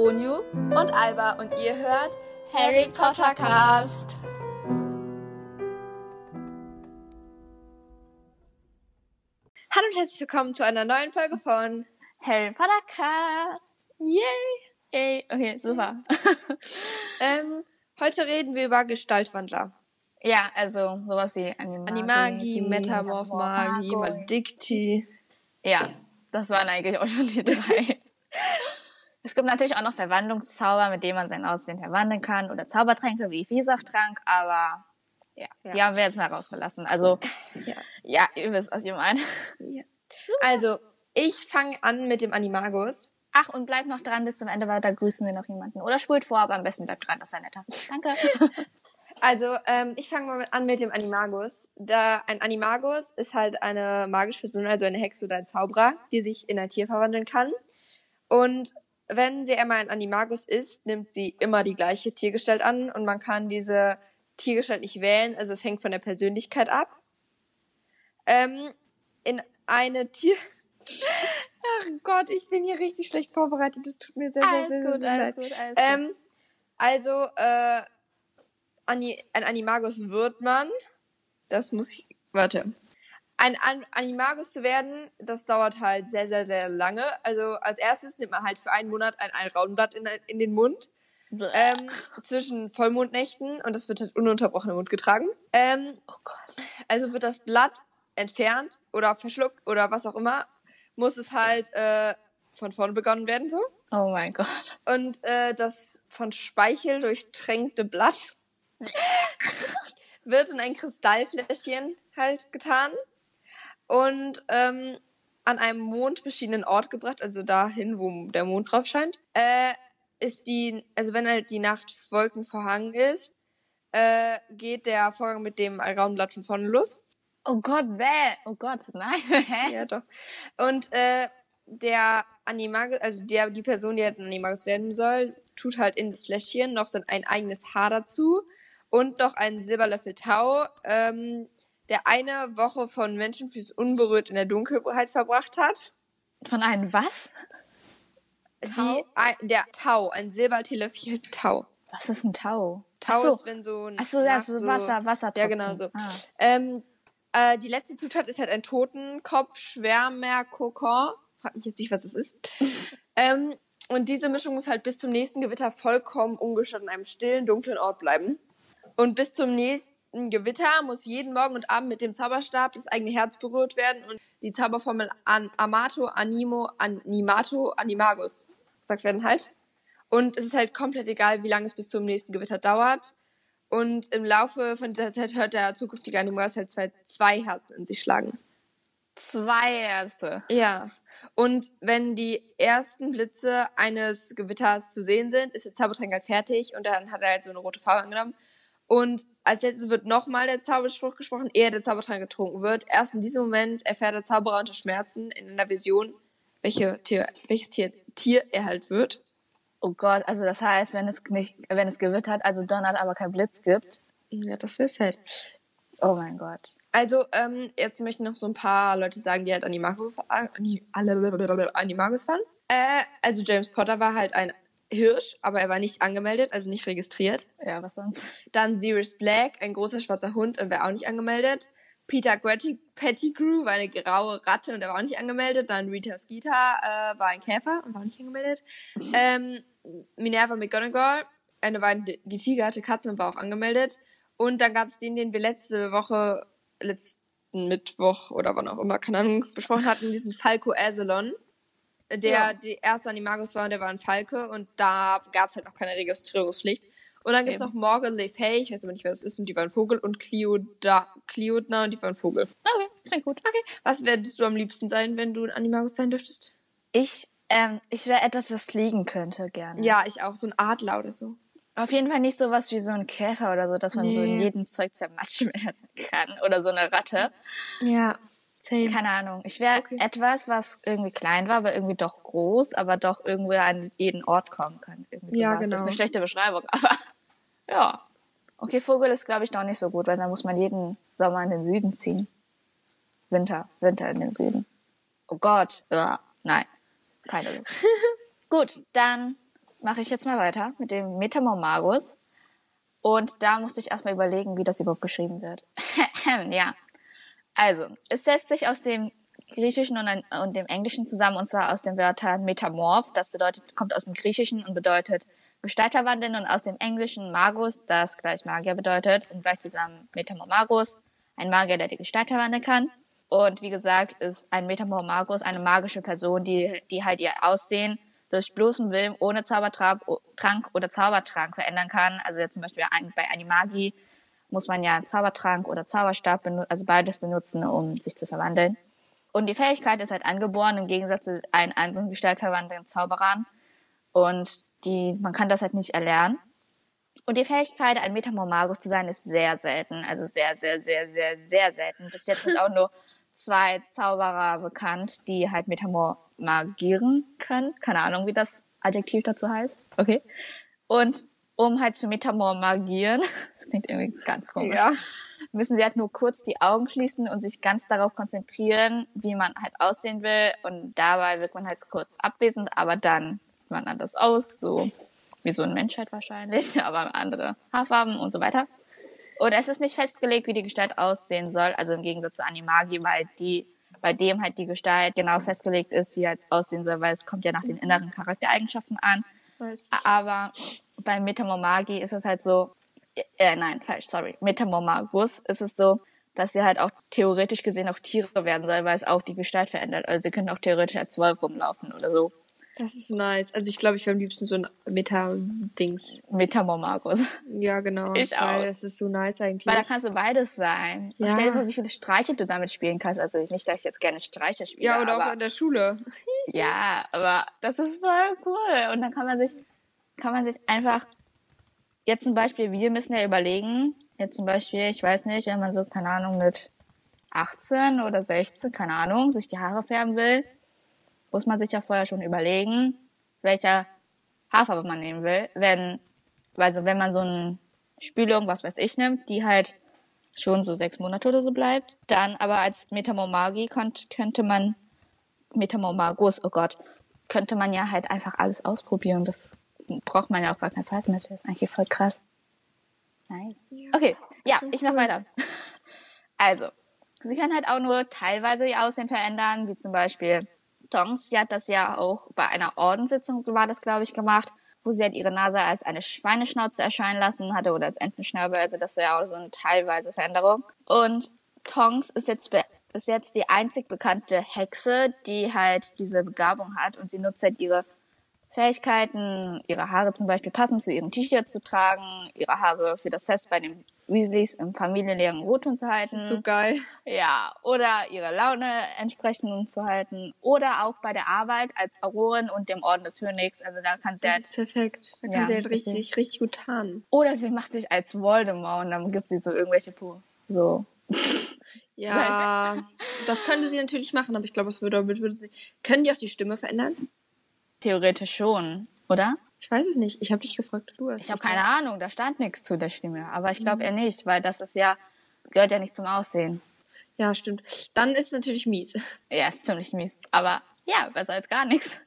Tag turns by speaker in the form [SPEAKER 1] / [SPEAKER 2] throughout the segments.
[SPEAKER 1] Onyu
[SPEAKER 2] und Alba und ihr hört
[SPEAKER 1] Harry Potter Cast.
[SPEAKER 2] Hallo und herzlich willkommen zu einer neuen Folge von
[SPEAKER 1] Harry Potter Cast.
[SPEAKER 2] Yay!
[SPEAKER 1] Yay, okay, super.
[SPEAKER 2] Ähm, heute reden wir über Gestaltwandler.
[SPEAKER 1] ja, also sowas wie Animagi,
[SPEAKER 2] Animagi, Metamorph-Magie, Maledicti.
[SPEAKER 1] Ja, das waren eigentlich auch schon die drei. es gibt natürlich auch noch Verwandlungszauber, mit denen man sein Aussehen verwandeln kann oder Zaubertränke wie Viehsafttrank, aber ja, die
[SPEAKER 2] Ja.
[SPEAKER 1] haben wir jetzt mal rausgelassen. Also,
[SPEAKER 2] Ja.
[SPEAKER 1] ja, ihr wisst, was ich meine.
[SPEAKER 2] ja. Also, ich fange an mit dem Animagus.
[SPEAKER 1] Ach, und bleibt noch dran bis zum Ende, weil da grüßen wir noch jemanden. Oder spult vor, aber am besten bleibt dran, das wäre netter. Danke.
[SPEAKER 2] Also, ähm, ich fange mal an mit dem Animagus. Da ein Animagus ist halt eine magische Person, also eine Hexe oder ein Zauberer, die sich in ein Tier verwandeln kann. Und wenn sie einmal ein Animagus ist, nimmt sie immer die gleiche Tiergestalt an und man kann diese Tiergestalt nicht wählen, also es hängt von der Persönlichkeit ab. Ähm, in eine Tier... Ach Gott, ich bin hier richtig schlecht vorbereitet. Das tut mir sehr, sehr,
[SPEAKER 1] Alles
[SPEAKER 2] sehr, sehr,
[SPEAKER 1] gut,
[SPEAKER 2] sehr
[SPEAKER 1] alles
[SPEAKER 2] leid.
[SPEAKER 1] gut, alles gut.
[SPEAKER 2] Ähm, also, äh, ein Animagus wird man. Das muss ich. Warte. Ein An Animagus zu werden, das dauert halt sehr, sehr, sehr lange. Also als erstes nimmt man halt für einen Monat ein Alraunblatt in, in den Mund. Ähm, zwischen Vollmondnächten und das wird halt ununterbrochen im Mund getragen. Ähm,
[SPEAKER 1] oh Gott.
[SPEAKER 2] also wird das Blatt entfernt oder verschluckt oder was auch immer, muss es halt äh, von vorne begonnen werden so.
[SPEAKER 1] Oh mein Gott.
[SPEAKER 2] Und äh, das von Speichel durchtränkte Blatt wird in ein Kristallfläschchen halt getan und ähm, an einem mondbeschienenen Ort gebracht, also dahin, wo der Mond drauf scheint. Äh, ist die, also wenn halt die Nacht wolkenverhangen ist, äh, geht der Vorgang mit dem Raunblatt von vorne los.
[SPEAKER 1] Oh Gott, bäh. Oh Gott, nein.
[SPEAKER 2] Ja, doch. Und äh, der Animagus, also der, die Person, die halt ein Animagus werden soll, tut halt in das Fläschchen noch sein ein eigenes Haar dazu und noch einen Silberlöffel Tau, ähm, der eine Woche von Menschenfüßen unberührt in der Dunkelheit verbracht hat.
[SPEAKER 1] Von einem was?
[SPEAKER 2] Die, ein, der Tau, ein Silbertelefil Tau.
[SPEAKER 1] Was ist ein Tau?
[SPEAKER 2] Tau
[SPEAKER 1] so.
[SPEAKER 2] ist, wenn so...
[SPEAKER 1] Ach so, ja, so Wasser, Wasser.
[SPEAKER 2] Ja, genau so.
[SPEAKER 1] Ah.
[SPEAKER 2] Ähm, äh, die letzte Zutat ist halt ein Totenkopf, Schwärmer, Kokon. Frag mich jetzt nicht, was es ist. ähm, und diese Mischung muss halt bis zum nächsten Gewitter vollkommen ungestört in einem stillen, dunklen Ort bleiben. Und bis zum nächsten Gewitter muss jeden Morgen und Abend mit dem Zauberstab das eigene Herz berührt werden und die Zauberformel an Amato, Animo, Animato, Animagus gesagt werden halt. Und es ist halt komplett egal, wie lange es bis zum nächsten Gewitter dauert. Und im Laufe von dieser Zeit hört der zukünftige Animagus halt zwei, zwei Herzen in sich schlagen.
[SPEAKER 1] Zwei Ärzte.
[SPEAKER 2] Ja. Und wenn die ersten Blitze eines Gewitters zu sehen sind, ist der Zaubertrank halt fertig und dann hat er halt so eine rote Farbe angenommen. Und als letztes wird nochmal der Zauberspruch gesprochen, ehe der Zaubertrank getrunken wird. Erst in diesem Moment erfährt der Zauberer unter Schmerzen in einer Vision, welche Tier, welches Tier, Tier er halt wird.
[SPEAKER 1] Oh Gott, also das heißt, wenn es nicht, wenn es gewittert, also donnert, aber kein Blitz gibt.
[SPEAKER 2] Ja, das wär's halt.
[SPEAKER 1] Oh mein Gott.
[SPEAKER 2] Also, ähm, jetzt möchten noch so ein paar Leute sagen, die halt Ani- alle- Animagus fahren. Äh, also James Potter war halt ein Hirsch, aber er war nicht angemeldet, also nicht registriert.
[SPEAKER 1] Ja, was sonst?
[SPEAKER 2] Dann Sirius Black, ein großer schwarzer Hund und war auch nicht angemeldet. Peter Pettigrew war eine graue Ratte und er war auch nicht angemeldet. Dann Rita Skeeter äh, war ein Käfer und war auch nicht angemeldet. Ähm, Minerva McGonagall, eine war die tigerharte Katze und war auch angemeldet. Und dann gab es den, den wir letzte Woche, letzten Mittwoch oder wann auch immer, keine Ahnung, besprochen hatten, diesen Falco Azelon, der
[SPEAKER 1] Ja.
[SPEAKER 2] die erste Animagus war und der war ein Falke und da gab es halt noch keine Registrierungspflicht. Und dann gibt's
[SPEAKER 1] Eben.
[SPEAKER 2] noch Morgan Le Fay, ich weiß aber nicht, wer das ist, und die war ein Vogel, und Cleoda, Cleodna, und die war ein Vogel.
[SPEAKER 1] Okay, klingt gut.
[SPEAKER 2] Okay, was würdest du am liebsten sein, wenn du ein Animagus sein dürftest?
[SPEAKER 1] Ich, ähm, ich wäre etwas, das fliegen könnte, gerne.
[SPEAKER 2] Ja, ich auch, so ein Adler oder so.
[SPEAKER 1] Auf jeden Fall nicht sowas wie so ein Käfer oder so, dass man so in
[SPEAKER 2] Nee.
[SPEAKER 1] jedem Zeug zermatscht werden kann. Oder so eine Ratte.
[SPEAKER 2] Ja, same.
[SPEAKER 1] Keine Ahnung. Ich wäre
[SPEAKER 2] Okay.
[SPEAKER 1] etwas, was irgendwie klein war, aber irgendwie doch groß, aber doch irgendwie an jeden Ort kommen kann. Irgendwie
[SPEAKER 2] Ja,
[SPEAKER 1] sowas. Das ist
[SPEAKER 2] genau.
[SPEAKER 1] eine schlechte Beschreibung, aber ja. Okay, Vogel ist, glaube ich, noch nicht so gut, weil da muss man jeden Sommer in den Süden ziehen. Winter, Winter in den Süden. Oh Gott. Ja, nein. Keine Lust. gut, dann mache ich jetzt mal weiter mit dem Metamormagus. Und da musste ich erstmal überlegen, wie das überhaupt geschrieben wird. ja. Also, es setzt sich aus dem Griechischen und, ein, und dem Englischen zusammen, und zwar aus den Wörtern Metamorph, das bedeutet, kommt aus dem Griechischen und bedeutet Gestalt verwandeln, und aus dem Englischen Magus, das gleich Magier bedeutet, und gleich zusammen Metamormagus, ein Magier, der die Gestalt verwandeln kann. Und wie gesagt, ist ein Metamormagus eine magische Person, die, die halt ihr Aussehen durch bloßen Willen ohne Zaubertrank oder Zaubertrank verändern kann. Also jetzt zum Beispiel bei Animagi muss man ja Zaubertrank oder Zauberstab, also beides benutzen, um sich zu verwandeln. Und die Fähigkeit ist halt angeboren im Gegensatz zu allen anderen gestaltverwandelnden Zauberern. Und die, man kann das halt nicht erlernen. Und die Fähigkeit, ein Metamormagus zu sein, ist sehr selten. Also sehr, sehr, sehr, sehr, sehr selten. Bis jetzt sind auch nur zwei Zauberer bekannt, die halt metamormagieren können. Keine Ahnung, wie das Adjektiv dazu heißt. Okay. Und um halt zu metamormagieren, das klingt irgendwie ganz komisch, ja. müssen sie halt nur kurz die Augen schließen und sich ganz darauf konzentrieren, wie man halt aussehen will. Und dabei wirkt man halt kurz abwesend, aber dann sieht man anders aus, so wie so ein Mensch halt wahrscheinlich, aber andere Haarfarben und so weiter. Und es ist nicht festgelegt, wie die Gestalt aussehen soll, also im Gegensatz zu Animagi, weil die, bei dem halt die Gestalt genau festgelegt ist, wie er jetzt aussehen soll, weil es kommt ja nach den inneren Charaktereigenschaften an. Aber bei Metamormagi ist es halt so, äh, nein, falsch, sorry. Metamormagus ist es so, dass sie halt auch theoretisch gesehen auch Tiere werden soll, weil es auch die Gestalt verändert. Also sie können auch theoretisch als Wolf rumlaufen oder so.
[SPEAKER 2] Das ist nice. Also ich glaube, ich wäre am liebsten so ein Meta-Dings.
[SPEAKER 1] Metamormagus.
[SPEAKER 2] Ja, genau.
[SPEAKER 1] Ich auch.
[SPEAKER 2] Weil es ist so nice eigentlich.
[SPEAKER 1] Weil da kannst du beides sein.
[SPEAKER 2] Ja.
[SPEAKER 1] Und stell dir vor, wie viele Streiche du damit spielen kannst. Also nicht, dass ich jetzt gerne Streiche spiele.
[SPEAKER 2] Ja, oder
[SPEAKER 1] aber,
[SPEAKER 2] auch in der Schule.
[SPEAKER 1] Ja, aber das ist voll cool. Und dann kann man sich, kann man sich einfach, jetzt zum Beispiel, wir müssen ja überlegen, jetzt zum Beispiel, ich weiß nicht, wenn man so, keine Ahnung, mit 18 oder 16, keine Ahnung, sich die Haare färben will, muss man sich ja vorher schon überlegen, welcher Haarfarbe man nehmen will. Wenn, also wenn man so ein Spülung, was weiß ich, nimmt, die halt schon so sechs Monate oder so bleibt, dann aber als Metamormagi könnte man, Metamormagus, oh Gott, könnte man ja halt einfach alles ausprobieren. Das braucht man ja auch gar kein Farbmittel. Das ist eigentlich voll krass. Nein. Okay, ja, ich mach weiter. Also, sie kann halt auch nur teilweise ihr Aussehen verändern, wie zum Beispiel Tongs, sie hat das ja auch bei einer Ordenssitzung, war das, glaube ich, gemacht, wo sie halt ihre Nase als eine Schweineschnauze erscheinen lassen hatte oder als Entenschnabel. Also das ist ja auch so eine teilweise Veränderung. Und Tongs ist jetzt, ist jetzt die einzig bekannte Hexe, die halt diese Begabung hat und sie nutzt halt ihre Fähigkeiten, ihre Haare zum Beispiel passend zu ihrem T-Shirt zu tragen, ihre Haare für das Fest bei den Weasleys im familienleeren Rotton zu halten.
[SPEAKER 2] Das ist so geil.
[SPEAKER 1] Ja, oder ihre Laune entsprechend zu halten. Oder auch bei der Arbeit als Aurorin und dem Orden des Phönix. Also da kann sie
[SPEAKER 2] das
[SPEAKER 1] halt...
[SPEAKER 2] ist perfekt. Da kann
[SPEAKER 1] Ja,
[SPEAKER 2] sie halt
[SPEAKER 1] bisschen.
[SPEAKER 2] richtig, richtig gut tarnen.
[SPEAKER 1] Oder sie macht sich als Voldemort und dann gibt sie so irgendwelche... Po- So...
[SPEAKER 2] Ja, das könnte sie natürlich machen, aber ich glaube, es würde, damit würde sie. Können die auch die Stimme verändern?
[SPEAKER 1] Theoretisch schon, oder?
[SPEAKER 2] Ich weiß es nicht. Ich habe dich gefragt. Du hast
[SPEAKER 1] Ich habe keine Ahnung, da stand nichts zu der Stimme. Aber ich glaube eher nicht, weil das ist ja... Gehört ja nicht zum Aussehen.
[SPEAKER 2] Ja, stimmt. Dann ist es natürlich mies.
[SPEAKER 1] Ja, ist ziemlich mies. Aber ja, besser als gar nichts.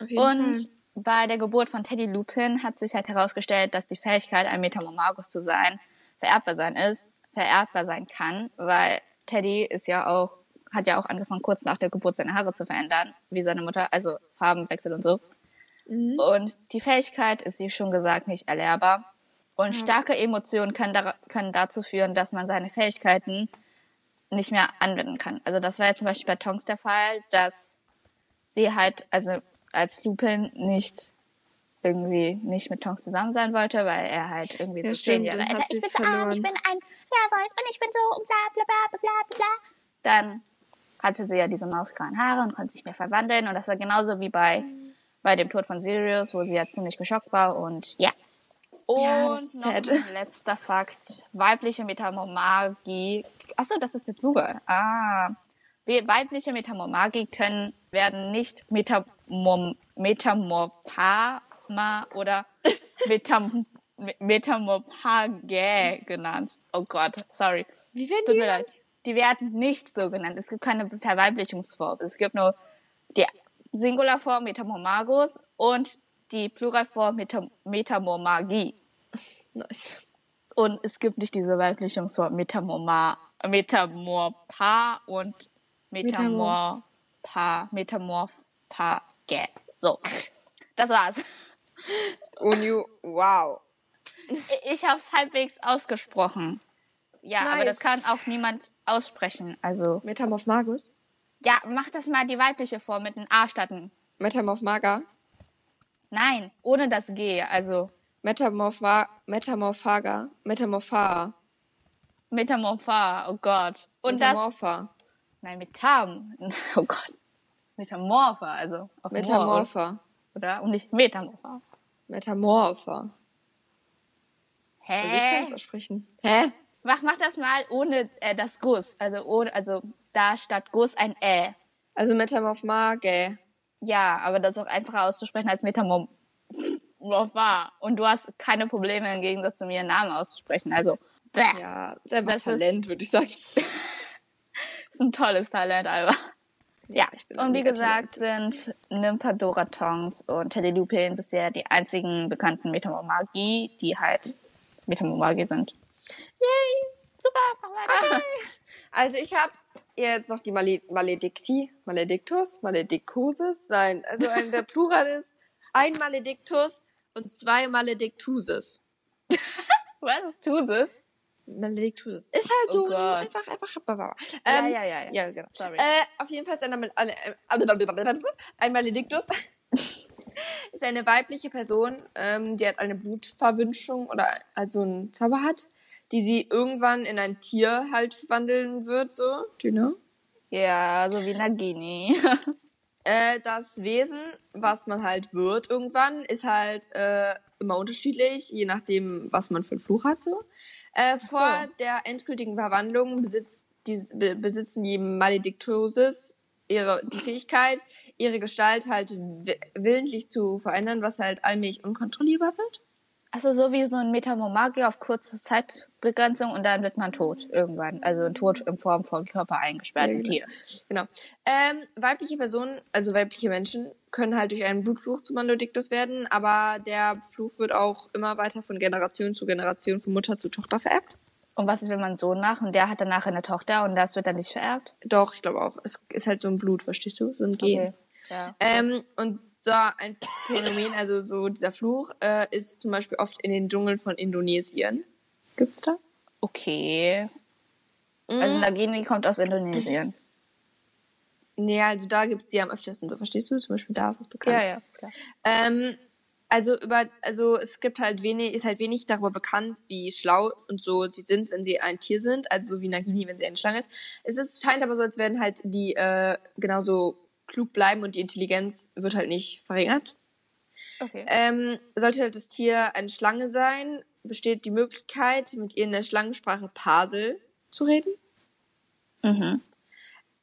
[SPEAKER 2] Auf jeden
[SPEAKER 1] Und
[SPEAKER 2] Fall.
[SPEAKER 1] bei der Geburt von Teddy Lupin hat sich halt herausgestellt, dass die Fähigkeit, ein Metamormagus zu sein, vererbbar sein ist, vererbbar sein kann, weil Teddy ist ja auch, hat ja auch angefangen, kurz nach der Geburt seine Haare zu verändern, wie seine Mutter, also Farbenwechsel und so.
[SPEAKER 2] Mhm.
[SPEAKER 1] Und die Fähigkeit ist, wie schon gesagt, nicht erlernbar. Und starke Emotionen können, da, können dazu führen, dass man seine Fähigkeiten nicht mehr anwenden kann. Also das war jetzt zum Beispiel bei Tonks der Fall, dass sie halt, also als Lupin nicht irgendwie nicht mit Tonks zusammen sein wollte, weil er halt irgendwie
[SPEAKER 2] Ja,
[SPEAKER 1] so
[SPEAKER 2] stimmt,
[SPEAKER 1] zehn Jahre älter. Ich bin so arm, ich bin ein Werwolf und ich bin so und bla bla bla bla bla bla. Dann hatte sie ja diese mausgrauen Haare und konnte sich mehr verwandeln und das war genauso wie bei bei dem Tod von Sirius, wo sie ja ziemlich geschockt war und ja. Und
[SPEAKER 2] Ja,
[SPEAKER 1] noch
[SPEAKER 2] sad.
[SPEAKER 1] ein letzter Fakt. Weibliche Metamormagie. Achso, das ist die Blue Girl. Ah. We- Weibliche Metamormagie können, werden nicht Metamor Metamorpama oder Metam Metamorphage genannt. Oh Gott, sorry.
[SPEAKER 2] Wie werden
[SPEAKER 1] Tut
[SPEAKER 2] die genannt?
[SPEAKER 1] Die werden nicht so genannt. Es gibt keine Verweiblichungsform. Es gibt nur die Singularform Metamormagus und die Pluralform Meta Metamormagie.
[SPEAKER 2] Nice.
[SPEAKER 1] Und es gibt nicht diese Weiblichungsform Metamorma, Metamorpha und Metamorpha, Metamorpha, So, das war's.
[SPEAKER 2] Unju, wow.
[SPEAKER 1] Ich habe es halbwegs ausgesprochen. Ja, aber das
[SPEAKER 2] Nice.
[SPEAKER 1] kann auch niemand aussprechen. Also,
[SPEAKER 2] Metamorph Magus?
[SPEAKER 1] ja, mach das mal die weibliche Form mit einem A statt einem.
[SPEAKER 2] Metamorph Maga?
[SPEAKER 1] Nein, ohne das G. Also,
[SPEAKER 2] Metamorpha, Metamorphaga? Metamorpha?
[SPEAKER 1] Metamorpha, oh Gott. Und das,
[SPEAKER 2] Metamorpha?
[SPEAKER 1] nein, Metam, oh Gott. Metamorpha, also auf Moor,
[SPEAKER 2] Metamorpha?
[SPEAKER 1] oder? Und nicht Metamorpha.
[SPEAKER 2] Metamorpha.
[SPEAKER 1] Hä?
[SPEAKER 2] Also ich kann es aussprechen. Hä?
[SPEAKER 1] Mach, mach das mal ohne äh, das Guss. Also ohne, also da statt Guss ein Ä.
[SPEAKER 2] Also Metamorph Mage.
[SPEAKER 1] Ja, aber das ist auch einfacher auszusprechen als Metamorpha. Und du hast keine Probleme im Gegensatz zu mir, einen Namen auszusprechen. Also, bäh.
[SPEAKER 2] Ja, selber
[SPEAKER 1] Das
[SPEAKER 2] Talent, würde ich sagen.
[SPEAKER 1] ist ein tolles Talent, Alba. Ja,
[SPEAKER 2] ich bin
[SPEAKER 1] und wie gesagt
[SPEAKER 2] talented.
[SPEAKER 1] sind Nymphadoratons und Teledupin bisher die einzigen bekannten Metamormagie, die halt Metamormagie sind.
[SPEAKER 2] Yay!
[SPEAKER 1] Super, mach weiter.
[SPEAKER 2] Also ich habe jetzt noch die Male Maledicti, Maledictus, Maledictuses, nein, also ein, der Plural ist ein Maledictus und zwei Maledictuses.
[SPEAKER 1] Was tust du?
[SPEAKER 2] Maledictuses. Ist halt
[SPEAKER 1] Oh
[SPEAKER 2] so
[SPEAKER 1] Gott.
[SPEAKER 2] einfach, einfach.
[SPEAKER 1] Ja,
[SPEAKER 2] Ähm,
[SPEAKER 1] ja, ja, ja.
[SPEAKER 2] Ja, genau.
[SPEAKER 1] Sorry.
[SPEAKER 2] Äh, auf jeden Fall ist ein, Mal- eine- äh, ein Maledictus ist eine weibliche Person, ähm, die hat eine Blutverwünschung oder also einen Zauber hat, die sie irgendwann in ein Tier halt verwandeln wird, so. Know?
[SPEAKER 1] Ja, so wie Nagini.
[SPEAKER 2] Äh, das Wesen, was man halt wird irgendwann, ist halt äh, immer unterschiedlich, je nachdem, was man für einen Fluch hat. So. Äh,
[SPEAKER 1] so.
[SPEAKER 2] Vor der endgültigen Verwandlung besitzt die, be, besitzen die Maledictuses ihre die Fähigkeit, ihre Gestalt halt wi- willentlich zu verändern, was halt allmählich unkontrollierbar wird.
[SPEAKER 1] Also so wie so ein Metamormagie auf kurze Zeitbegrenzung und dann wird man tot irgendwann. Also ein Tod in Form von Körper eingesperrtem
[SPEAKER 2] Ja, genau.
[SPEAKER 1] Tier.
[SPEAKER 2] Genau. Ähm, weibliche Personen, also weibliche Menschen, können halt durch einen Blutfluch zu Maledictus werden, aber der Fluch wird auch immer weiter von Generation zu Generation, von Mutter zu Tochter vererbt.
[SPEAKER 1] Und was ist, wenn man einen Sohn macht und der hat danach eine Tochter und das wird dann nicht vererbt?
[SPEAKER 2] Doch, ich glaube auch. Es ist halt so ein Blut, verstehst du? So ein Gen.
[SPEAKER 1] Okay. Ja.
[SPEAKER 2] Ähm, und so ein Phänomen, also so dieser Fluch, äh, ist zum Beispiel oft in den Dschungeln von Indonesien. Gibt's da?
[SPEAKER 1] Okay. Also Nagini kommt aus Indonesien.
[SPEAKER 2] Nee, also da gibt's die am öftesten, so verstehst du? Zum Beispiel da ist es bekannt.
[SPEAKER 1] Ja, ja, klar.
[SPEAKER 2] Ähm, also über, also es gibt halt wenig, ist halt wenig darüber bekannt, wie schlau und so sie sind, wenn sie ein Tier sind, also so wie Nagini, wenn sie eine Schlange ist. Es ist, scheint aber so, als werden halt die äh, genauso klug bleiben und die Intelligenz wird halt nicht verringert.
[SPEAKER 1] Okay.
[SPEAKER 2] Ähm, sollte halt das Tier eine Schlange sein, besteht die Möglichkeit, mit ihr in der Schlangensprache Pasel zu reden.
[SPEAKER 1] Mhm.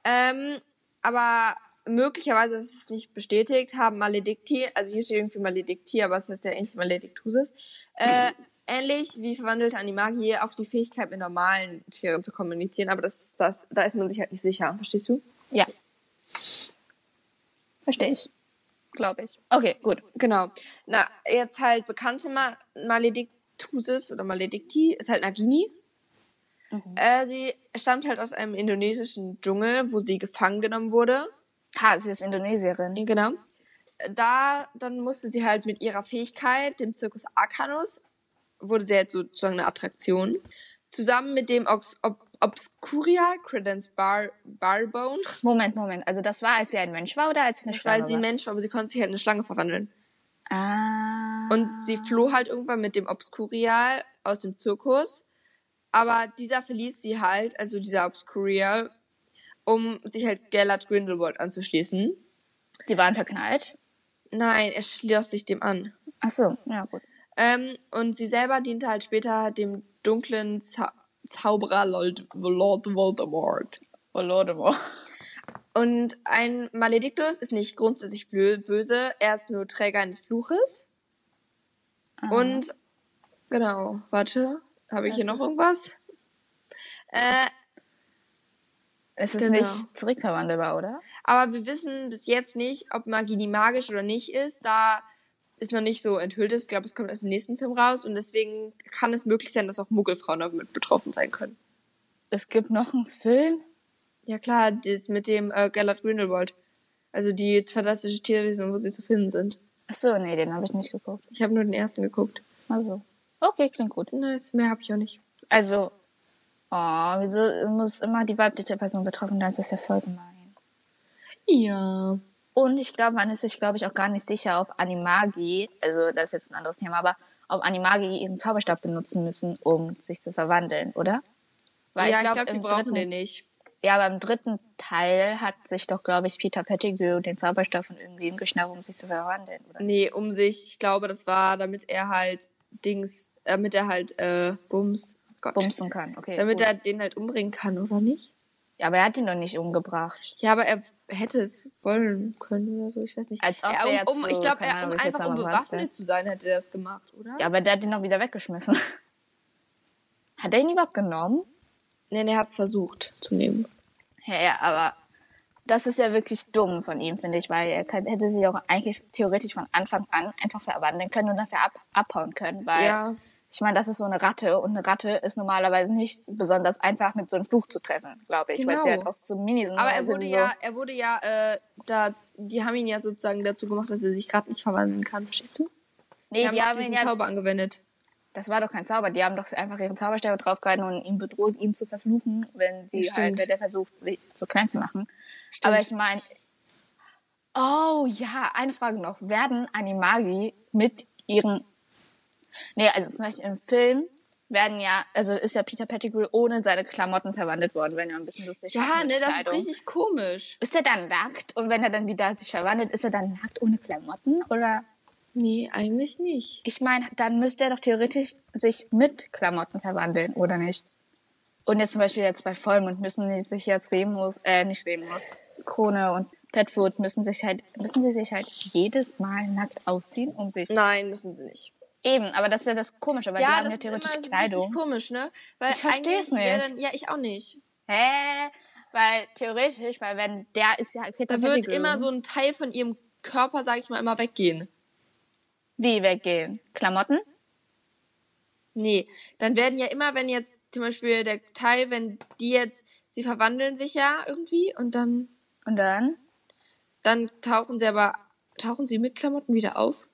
[SPEAKER 2] Ähm, aber möglicherweise, das ist nicht bestätigt, haben Maledicti, also hier steht irgendwie Maledicti, aber es heißt ja eigentlich Maledictuses, äh, ähnlich wie verwandelte Animagie auch die Fähigkeit, mit normalen Tieren zu kommunizieren, aber das, das, da ist man sich halt nicht sicher, verstehst du?
[SPEAKER 1] Ja. Verstehe ich. Glaube ich. Okay, gut.
[SPEAKER 2] Genau. Na, jetzt halt bekannte Ma Maledictuses oder Maledicti ist halt Nagini. Äh, sie stammt halt aus einem indonesischen Dschungel, wo sie gefangen genommen wurde.
[SPEAKER 1] Ha, sie ist Indonesierin.
[SPEAKER 2] Genau. Da, dann musste sie halt mit ihrer Fähigkeit, dem Circus Arcanus, wurde sie halt sozusagen eine Attraktion, zusammen mit dem Ox Ob Obscuria Credence Bar Barbone,
[SPEAKER 1] Moment, Moment. Also das war, als sie ein Mensch war oder als sie eine Schlange
[SPEAKER 2] weil sie ein
[SPEAKER 1] war?
[SPEAKER 2] Mensch war, aber sie konnte sich halt in eine Schlange verwandeln.
[SPEAKER 1] Ah.
[SPEAKER 2] Und sie floh halt irgendwann mit dem Obscurial aus dem Zirkus. Aber dieser verließ sie halt, also dieser Obscurial, um sich halt Gellert Grindelwald anzuschließen.
[SPEAKER 1] Die waren verknallt.
[SPEAKER 2] Nein, er schloss sich dem an.
[SPEAKER 1] Ach so, ja gut.
[SPEAKER 2] Ähm, und sie selber diente halt später dem dunklen Zau Zauberer Lord, Lord Voldemort.
[SPEAKER 1] Voldemort.
[SPEAKER 2] Und ein Maledictus ist nicht grundsätzlich blö- böse, er ist nur Träger eines Fluches. Und genau, warte, habe ich
[SPEAKER 1] Das
[SPEAKER 2] hier noch irgendwas? Äh,
[SPEAKER 1] Es ist
[SPEAKER 2] Genau.
[SPEAKER 1] nicht zurückverwandelbar, oder?
[SPEAKER 2] aber wir wissen bis jetzt nicht, ob Magini magisch oder nicht ist, da ist noch nicht so enthüllt ist. Ich glaube, es kommt erst im nächsten Film raus und deswegen kann es möglich sein, dass auch Muggelfrauen damit betroffen sein können.
[SPEAKER 1] Es gibt noch einen Film?
[SPEAKER 2] Ja klar, das mit dem äh, Gellert Grindelwald. Also die fantastische Tierwesen, wo sie zu finden sind.
[SPEAKER 1] Ach so, nee, den habe ich nicht geguckt.
[SPEAKER 2] Ich habe nur den ersten geguckt.
[SPEAKER 1] Also. Okay, klingt gut.
[SPEAKER 2] Nice, mehr habe ich auch nicht.
[SPEAKER 1] Also, oh, wieso muss immer die weibliche Person betroffen sein? Das ist ja voll gemein.
[SPEAKER 2] Ja.
[SPEAKER 1] Und ich glaube, man ist sich, glaube ich, auch gar nicht sicher, ob Animagi, also das ist jetzt ein anderes Thema, aber ob Animagi ihren Zauberstab benutzen müssen, um sich zu verwandeln, oder?
[SPEAKER 2] ja, ich
[SPEAKER 1] glaub,
[SPEAKER 2] glaube, die
[SPEAKER 1] im
[SPEAKER 2] brauchen
[SPEAKER 1] dritten-
[SPEAKER 2] den nicht.
[SPEAKER 1] Ja, aber im dritten Teil hat sich doch, glaube ich, Peter Pettigrew den Zauberstab von irgendwem geschnappt, um sich zu verwandeln, oder?
[SPEAKER 2] Nee, um sich. Ich glaube, das war, damit er halt Dings, damit er halt äh, Bums. Gott.
[SPEAKER 1] Bumsen kann, okay.
[SPEAKER 2] Damit
[SPEAKER 1] gut.
[SPEAKER 2] er den halt umbringen kann, oder nicht?
[SPEAKER 1] Ja, aber er hat ihn doch nicht umgebracht.
[SPEAKER 2] Ja, aber er hätte es wollen können oder so, ich weiß nicht.
[SPEAKER 1] Als ob
[SPEAKER 2] er, um, um,
[SPEAKER 1] so,
[SPEAKER 2] ich glaube, er, um einfach um bewaffnet zu sein, hätte er das gemacht, oder?
[SPEAKER 1] Ja, aber der hat ihn doch wieder weggeschmissen. Hat er ihn überhaupt genommen?
[SPEAKER 2] Nee, nee, er hat's versucht zu nehmen.
[SPEAKER 1] Ja, ja, aber das ist ja wirklich dumm von ihm, finde ich, weil er kann, hätte sich auch eigentlich theoretisch von Anfang an einfach verwandeln können und dafür ab, abhauen können, weil
[SPEAKER 2] Ja.
[SPEAKER 1] Ich meine, das ist so eine Ratte und eine Ratte ist normalerweise nicht besonders einfach mit so einem Fluch zu treffen, glaube ich, weil
[SPEAKER 2] Genau.
[SPEAKER 1] sie halt auch so mini sind.
[SPEAKER 2] Aber
[SPEAKER 1] weil
[SPEAKER 2] er wurde
[SPEAKER 1] so,
[SPEAKER 2] ja, er wurde ja, äh, da, die haben ihn ja sozusagen dazu gemacht, dass er sich gerade nicht verwandeln kann, verstehst du?
[SPEAKER 1] nee,
[SPEAKER 2] haben
[SPEAKER 1] die
[SPEAKER 2] auch
[SPEAKER 1] haben
[SPEAKER 2] diesen
[SPEAKER 1] ja,
[SPEAKER 2] Zauber angewendet.
[SPEAKER 1] das war doch kein Zauber, die haben doch einfach ihren Zauberstäbe draufgehalten und ihn bedroht, ihn zu verfluchen, wenn sie
[SPEAKER 2] Stimmt.
[SPEAKER 1] halt, wenn der versucht, sich zu klein zu machen.
[SPEAKER 2] Stimmt.
[SPEAKER 1] Aber ich meine, oh ja, eine Frage noch. Werden Animagi mit ihren, nee, also zum Beispiel im Film werden ja, also ist ja Peter Pettigrew ohne seine Klamotten verwandelt worden, wenn er ein bisschen lustig
[SPEAKER 2] Ja, ne, das ist richtig komisch.
[SPEAKER 1] Ist er dann nackt und wenn er dann wieder sich verwandelt, ist er dann nackt ohne Klamotten oder?
[SPEAKER 2] Nee, eigentlich nicht.
[SPEAKER 1] Ich meine, dann müsste er doch theoretisch sich mit Klamotten verwandeln, oder nicht? Und jetzt zum Beispiel jetzt bei Vollmond müssen die sich jetzt Remus, äh, nicht Remus, Krone und Petfoot müssen sich halt, müssen sie sich halt jedes Mal nackt ausziehen, um sich.
[SPEAKER 2] Nein, müssen sie nicht.
[SPEAKER 1] Eben, aber das ist ja das Komische, weil die haben ja
[SPEAKER 2] ist immer
[SPEAKER 1] theoretisch
[SPEAKER 2] das ist
[SPEAKER 1] Kleidung.
[SPEAKER 2] komisch, ne? Weil
[SPEAKER 1] Ich
[SPEAKER 2] eigentlich wär
[SPEAKER 1] nicht.
[SPEAKER 2] Dann, ja, ich auch nicht.
[SPEAKER 1] Hä? Weil theoretisch, weil wenn der ist ja Peter
[SPEAKER 2] Da wird immer so ein Teil von ihrem Körper, sag ich mal, immer weggehen.
[SPEAKER 1] Wie weggehen? Klamotten?
[SPEAKER 2] Nee, dann werden ja immer, wenn jetzt zum Beispiel der Teil, wenn die jetzt, sie verwandeln sich ja irgendwie und dann,
[SPEAKER 1] Und dann?
[SPEAKER 2] dann tauchen sie aber, tauchen sie mit Klamotten wieder auf?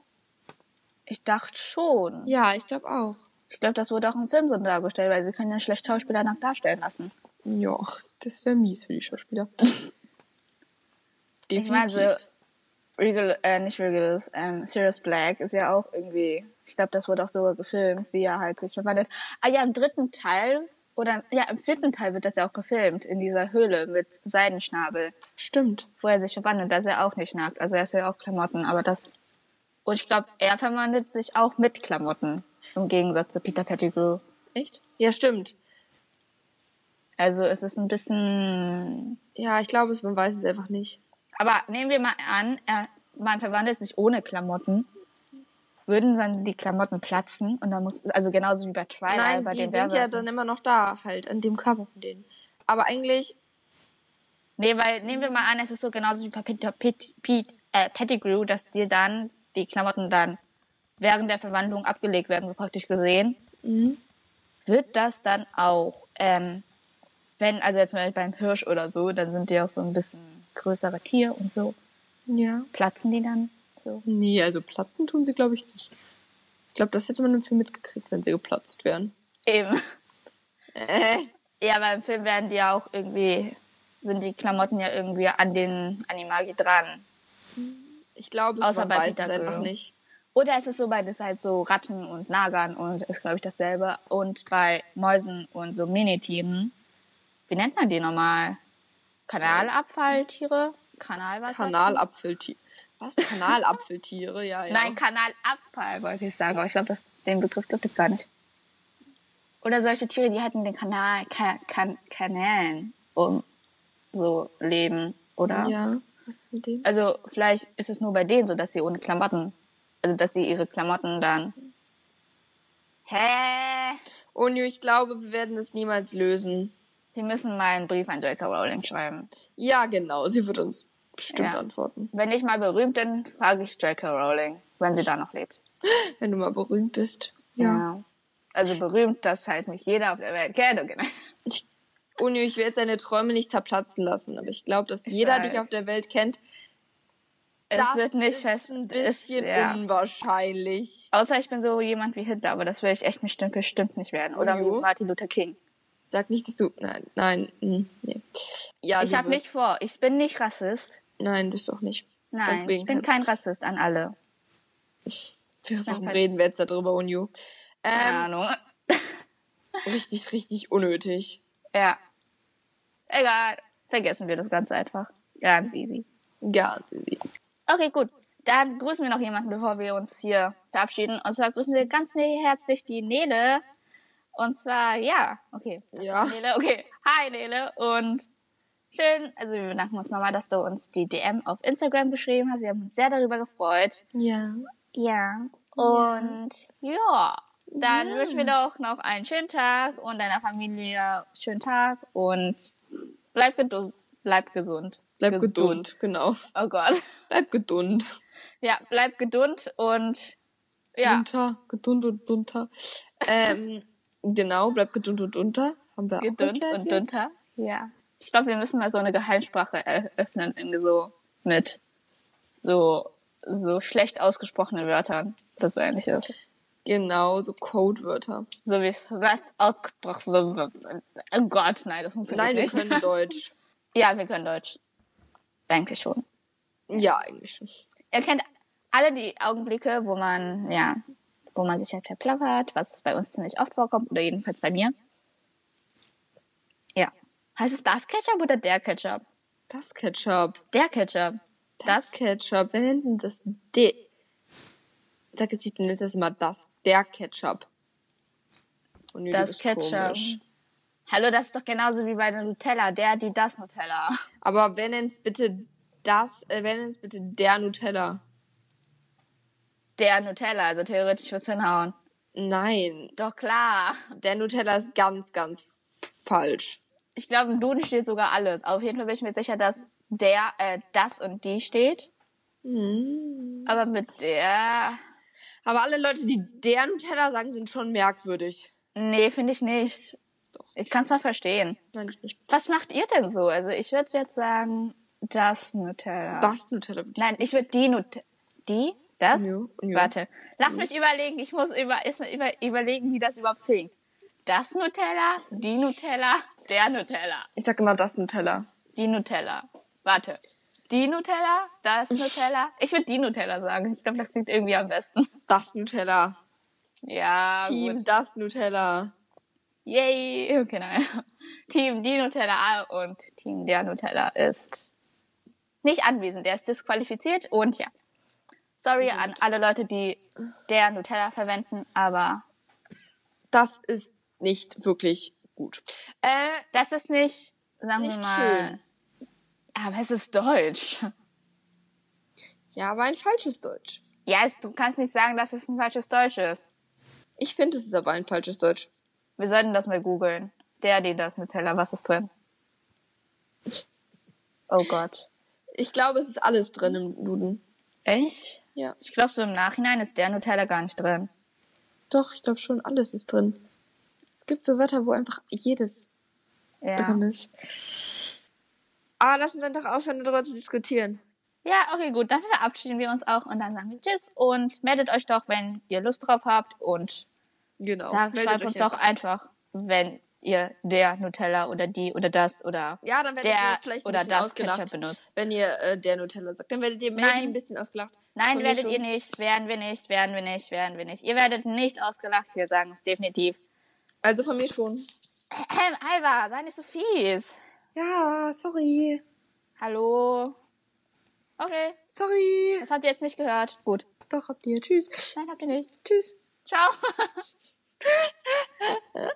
[SPEAKER 1] Ich dachte schon.
[SPEAKER 2] Ja, ich glaube auch.
[SPEAKER 1] Ich glaube, das wurde auch im Film so dargestellt, weil sie können ja schlecht Schauspieler nackt darstellen lassen.
[SPEAKER 2] Ja, das wäre mies für die Schauspieler.
[SPEAKER 1] Ich meine, so Regal, äh, nicht Regulus, ähm, Sirius Black ist ja auch irgendwie, ich glaube, das wurde auch so gefilmt, wie er halt sich verwandelt. Ah ja, im dritten Teil, oder, ja, im vierten Teil wird das ja auch gefilmt, in dieser Höhle mit Seidenschnabel,
[SPEAKER 2] Stimmt.
[SPEAKER 1] wo er sich verwandelt. Da ist er auch nicht nackt, also er ist ja auch Klamotten, aber das, und ich glaube, er verwandelt sich auch mit Klamotten, im Gegensatz zu Peter Pettigrew.
[SPEAKER 2] Echt? Ja, stimmt.
[SPEAKER 1] Also es ist ein bisschen
[SPEAKER 2] Ja, ich glaube man weiß es einfach nicht.
[SPEAKER 1] Aber nehmen wir mal an, er, man verwandelt sich ohne Klamotten. Würden dann die Klamotten platzen und dann muss, also genauso wie bei Twilight,
[SPEAKER 2] Nein,
[SPEAKER 1] bei
[SPEAKER 2] die
[SPEAKER 1] den
[SPEAKER 2] sind ja
[SPEAKER 1] Werwölfen.
[SPEAKER 2] dann immer noch da, halt, an dem Körper von denen. Aber eigentlich,
[SPEAKER 1] Nee, weil nehmen wir mal an, es ist so genauso wie bei Peter Pet, Pet, äh, Pettigrew, dass dir dann die Klamotten dann während der Verwandlung abgelegt werden, so praktisch gesehen.
[SPEAKER 2] Mhm.
[SPEAKER 1] Wird das dann auch, ähm, wenn, also jetzt zum Beispiel beim Hirsch oder so, dann sind die auch so ein bisschen größere Tier und so.
[SPEAKER 2] ja.
[SPEAKER 1] Platzen die dann so?
[SPEAKER 2] Nee, also platzen tun sie, glaube ich, nicht. Ich glaube, das hätte man im Film mitgekriegt, wenn sie geplatzt wären.
[SPEAKER 1] Eben.
[SPEAKER 2] Äh.
[SPEAKER 1] Ja, aber im Film werden die ja auch irgendwie, sind die Klamotten ja irgendwie an den Animagi dran.
[SPEAKER 2] Ich glaube, es
[SPEAKER 1] Außer
[SPEAKER 2] man
[SPEAKER 1] bei
[SPEAKER 2] weiß es einfach nicht.
[SPEAKER 1] Oder ist es so bei das halt so Ratten und Nagern und ist glaube ich dasselbe. Und bei Mäusen und so Minitieren, wie nennt man die nochmal? Kanalabfalltiere? Kanalwasser?
[SPEAKER 2] Kanalapfeltiere. Was? Kanalapfeltiere? Ja, ja.
[SPEAKER 1] Nein, Kanalabfall wollte ich sagen, aber ich glaube, das- den Begriff gibt es gar nicht. Oder solche Tiere, die hatten den Kanal, kan, kan, Kanälen um so leben, oder?
[SPEAKER 2] Ja. Was ist mit denen?
[SPEAKER 1] Also vielleicht ist es nur bei denen so, dass sie ohne Klamotten, also dass sie ihre Klamotten dann. Hä?
[SPEAKER 2] Oh nö, ich glaube, wir werden es niemals lösen.
[SPEAKER 1] Wir müssen mal einen Brief an J.K. Rowling schreiben.
[SPEAKER 2] Ja, genau. Sie wird uns bestimmt
[SPEAKER 1] Ja.
[SPEAKER 2] antworten.
[SPEAKER 1] Wenn ich mal berühmt bin, frage ich J.K. Rowling, wenn sie da noch lebt.
[SPEAKER 2] Wenn du mal berühmt bist.
[SPEAKER 1] Also berühmt, dass halt mich jeder auf der Welt kennt. Okay.
[SPEAKER 2] Ich, Uni, ich will jetzt deine Träume nicht zerplatzen lassen, aber ich glaube, dass jeder
[SPEAKER 1] weiß.
[SPEAKER 2] dich auf der Welt kennt.
[SPEAKER 1] Es
[SPEAKER 2] das
[SPEAKER 1] wird nicht
[SPEAKER 2] ist
[SPEAKER 1] fest.
[SPEAKER 2] ein
[SPEAKER 1] ist-
[SPEAKER 2] bisschen
[SPEAKER 1] ja.
[SPEAKER 2] unwahrscheinlich.
[SPEAKER 1] Außer ich bin so jemand wie Hitler, aber das will ich echt bestimmt, bestimmt nicht werden. Oder wie Martin Luther King.
[SPEAKER 2] Sag nicht, dass du. Nein, nein, hm, nee. Ja,
[SPEAKER 1] Ich habe nicht vor. Ich bin nicht Rassist.
[SPEAKER 2] Nein, bist doch nicht.
[SPEAKER 1] Nein, ich bin kein Rassist an alle.
[SPEAKER 2] Warum
[SPEAKER 1] halt-
[SPEAKER 2] reden wir jetzt darüber?
[SPEAKER 1] Keine
[SPEAKER 2] Ähm,
[SPEAKER 1] Ahnung.
[SPEAKER 2] richtig, richtig unnötig.
[SPEAKER 1] Ja. Egal. Vergessen wir das Ganze einfach. Ganz easy.
[SPEAKER 2] Ganz easy.
[SPEAKER 1] Okay, gut. Dann grüßen wir noch jemanden, bevor wir uns hier verabschieden. Und zwar grüßen wir ganz herzlich die Nele. Und zwar, ja, okay.
[SPEAKER 2] Ja.
[SPEAKER 1] Nele, okay. Hi, Nele. Und schön, also wir bedanken uns nochmal, dass du uns die DM auf Instagram geschrieben hast. Wir haben uns sehr darüber gefreut.
[SPEAKER 2] Ja.
[SPEAKER 1] Ja. Und ja, dann wünschen wir doch noch einen schönen Tag und deiner Familie schönen Tag und bleib gesund. Bleib gesund.
[SPEAKER 2] Bleib
[SPEAKER 1] Gesund.
[SPEAKER 2] gedund, genau.
[SPEAKER 1] Oh Gott.
[SPEAKER 2] Bleib gedund.
[SPEAKER 1] Ja, bleib gedund und ja,
[SPEAKER 2] Unter, gedund und dunter. Ähm, genau, bleib gedund und unter. Haben wir auch
[SPEAKER 1] gedund
[SPEAKER 2] erklärt
[SPEAKER 1] und dunter. Ja. Ich glaube, wir müssen mal so eine Geheimsprache eröffnen, irgendwie so mit so, so schlecht ausgesprochenen Wörtern. Das wäre ähnlich ist.
[SPEAKER 2] Genau, so Codewörter.
[SPEAKER 1] So wie es was ausgesprochen wird. Oh Gott, nein, das funktioniert
[SPEAKER 2] Nein, wir
[SPEAKER 1] nicht.
[SPEAKER 2] können Deutsch.
[SPEAKER 1] Ja, wir können Deutsch. Eigentlich schon.
[SPEAKER 2] Ja, eigentlich schon.
[SPEAKER 1] Ihr kennt alle die Augenblicke, wo man, ja, wo man sich halt verplappert, was bei uns ziemlich oft vorkommt, oder jedenfalls bei mir. Ja. Heißt es das Ketchup oder der Ketchup?
[SPEAKER 2] Das Ketchup.
[SPEAKER 1] Der Ketchup.
[SPEAKER 2] Das, Ketchup. Wer nennt denn das D? Sag jetzt nicht, du nennst das immer das, der Ketchup. Und
[SPEAKER 1] das Ketchup.
[SPEAKER 2] komisch.
[SPEAKER 1] Hallo, das ist doch genauso wie bei der Nutella. Der, die, das Nutella.
[SPEAKER 2] Aber wer nennt's bitte das, äh, wer nennt's bitte der Nutella?
[SPEAKER 1] Der Nutella, also theoretisch wird's hinhauen.
[SPEAKER 2] Nein,
[SPEAKER 1] Doch klar.
[SPEAKER 2] der Nutella ist ganz, ganz falsch.
[SPEAKER 1] Ich glaube, im Duden steht sogar alles. Auf jeden Fall bin ich mir sicher, dass der, äh, das und die steht.
[SPEAKER 2] Hm.
[SPEAKER 1] Aber mit der,
[SPEAKER 2] Aber alle Leute, die der Nutella sagen, sind schon merkwürdig.
[SPEAKER 1] nee, finde ich nicht.
[SPEAKER 2] Doch.
[SPEAKER 1] Ich kann es mal verstehen.
[SPEAKER 2] Nein, ich nicht.
[SPEAKER 1] Was macht ihr denn so? Also ich würde jetzt sagen, das Nutella.
[SPEAKER 2] Das Nutella.
[SPEAKER 1] Nein, ich würde die Nutella. Die? Das?
[SPEAKER 2] Ja, ja.
[SPEAKER 1] Warte. Lass mich überlegen. Ich muss über, erst mal über, überlegen, wie das überhaupt klingt. Das Nutella, die Nutella, der Nutella.
[SPEAKER 2] Ich sag immer das Nutella.
[SPEAKER 1] Die Nutella. Warte. Die Nutella, das Nutella. Ich würde die Nutella sagen. Ich glaube, das klingt irgendwie am besten.
[SPEAKER 2] Das Nutella.
[SPEAKER 1] Ja,
[SPEAKER 2] Team
[SPEAKER 1] gut.
[SPEAKER 2] das Nutella.
[SPEAKER 1] Yay. Okay, nein. Team die Nutella und Team der Nutella ist nicht anwesend. Der ist disqualifiziert und ja. Sorry an alle Leute, die der Nutella verwenden, aber
[SPEAKER 2] Das ist nicht wirklich gut. Äh,
[SPEAKER 1] das ist nicht, sagen
[SPEAKER 2] Nicht
[SPEAKER 1] wir mal.
[SPEAKER 2] schön.
[SPEAKER 1] Aber es ist Deutsch.
[SPEAKER 2] ja, aber ein falsches Deutsch.
[SPEAKER 1] Ja, es, du kannst nicht sagen, dass es ein falsches Deutsch ist.
[SPEAKER 2] Ich finde, es ist aber ein falsches Deutsch.
[SPEAKER 1] Wir sollten das mal googeln. Der, die, das Nutella, was ist drin? Oh Gott.
[SPEAKER 2] Ich glaube, es ist alles drin im Duden.
[SPEAKER 1] Echt?
[SPEAKER 2] Ja.
[SPEAKER 1] Ich glaube, so im Nachhinein ist der Nutella gar nicht drin.
[SPEAKER 2] Doch, ich glaube schon, alles ist drin. Es gibt so Wörter, wo einfach jedes
[SPEAKER 1] Ja.
[SPEAKER 2] drin ist. Aber lass uns einfach aufhören, darüber zu diskutieren.
[SPEAKER 1] Ja, okay, gut. Dann verabschieden wir uns auch und dann sagen wir Tschüss und meldet euch doch, wenn ihr Lust drauf habt und
[SPEAKER 2] Genau.
[SPEAKER 1] sagt, schreibt uns doch einfach, wenn ihr der Nutella oder die oder das oder
[SPEAKER 2] Ja, dann werdet
[SPEAKER 1] der
[SPEAKER 2] ihr vielleicht ein
[SPEAKER 1] oder das
[SPEAKER 2] ausgelacht,
[SPEAKER 1] Ketchup benutzt.
[SPEAKER 2] wenn ihr äh, der Nutella sagt. Dann werdet ihr maybe
[SPEAKER 1] Nein.
[SPEAKER 2] ein bisschen ausgelacht.
[SPEAKER 1] Nein, werdet
[SPEAKER 2] schon.
[SPEAKER 1] ihr nicht, werden wir nicht, werden wir nicht, werden wir nicht. Ihr werdet nicht ausgelacht, wir sagen es definitiv.
[SPEAKER 2] Also von mir schon.
[SPEAKER 1] Alba, sei nicht so fies.
[SPEAKER 2] Ja, sorry.
[SPEAKER 1] Hallo? Okay,
[SPEAKER 2] Sorry.
[SPEAKER 1] das habt ihr jetzt nicht gehört. Gut.
[SPEAKER 2] Doch, habt ihr. Tschüss.
[SPEAKER 1] Nein, habt ihr nicht.
[SPEAKER 2] Tschüss.
[SPEAKER 1] Ciao.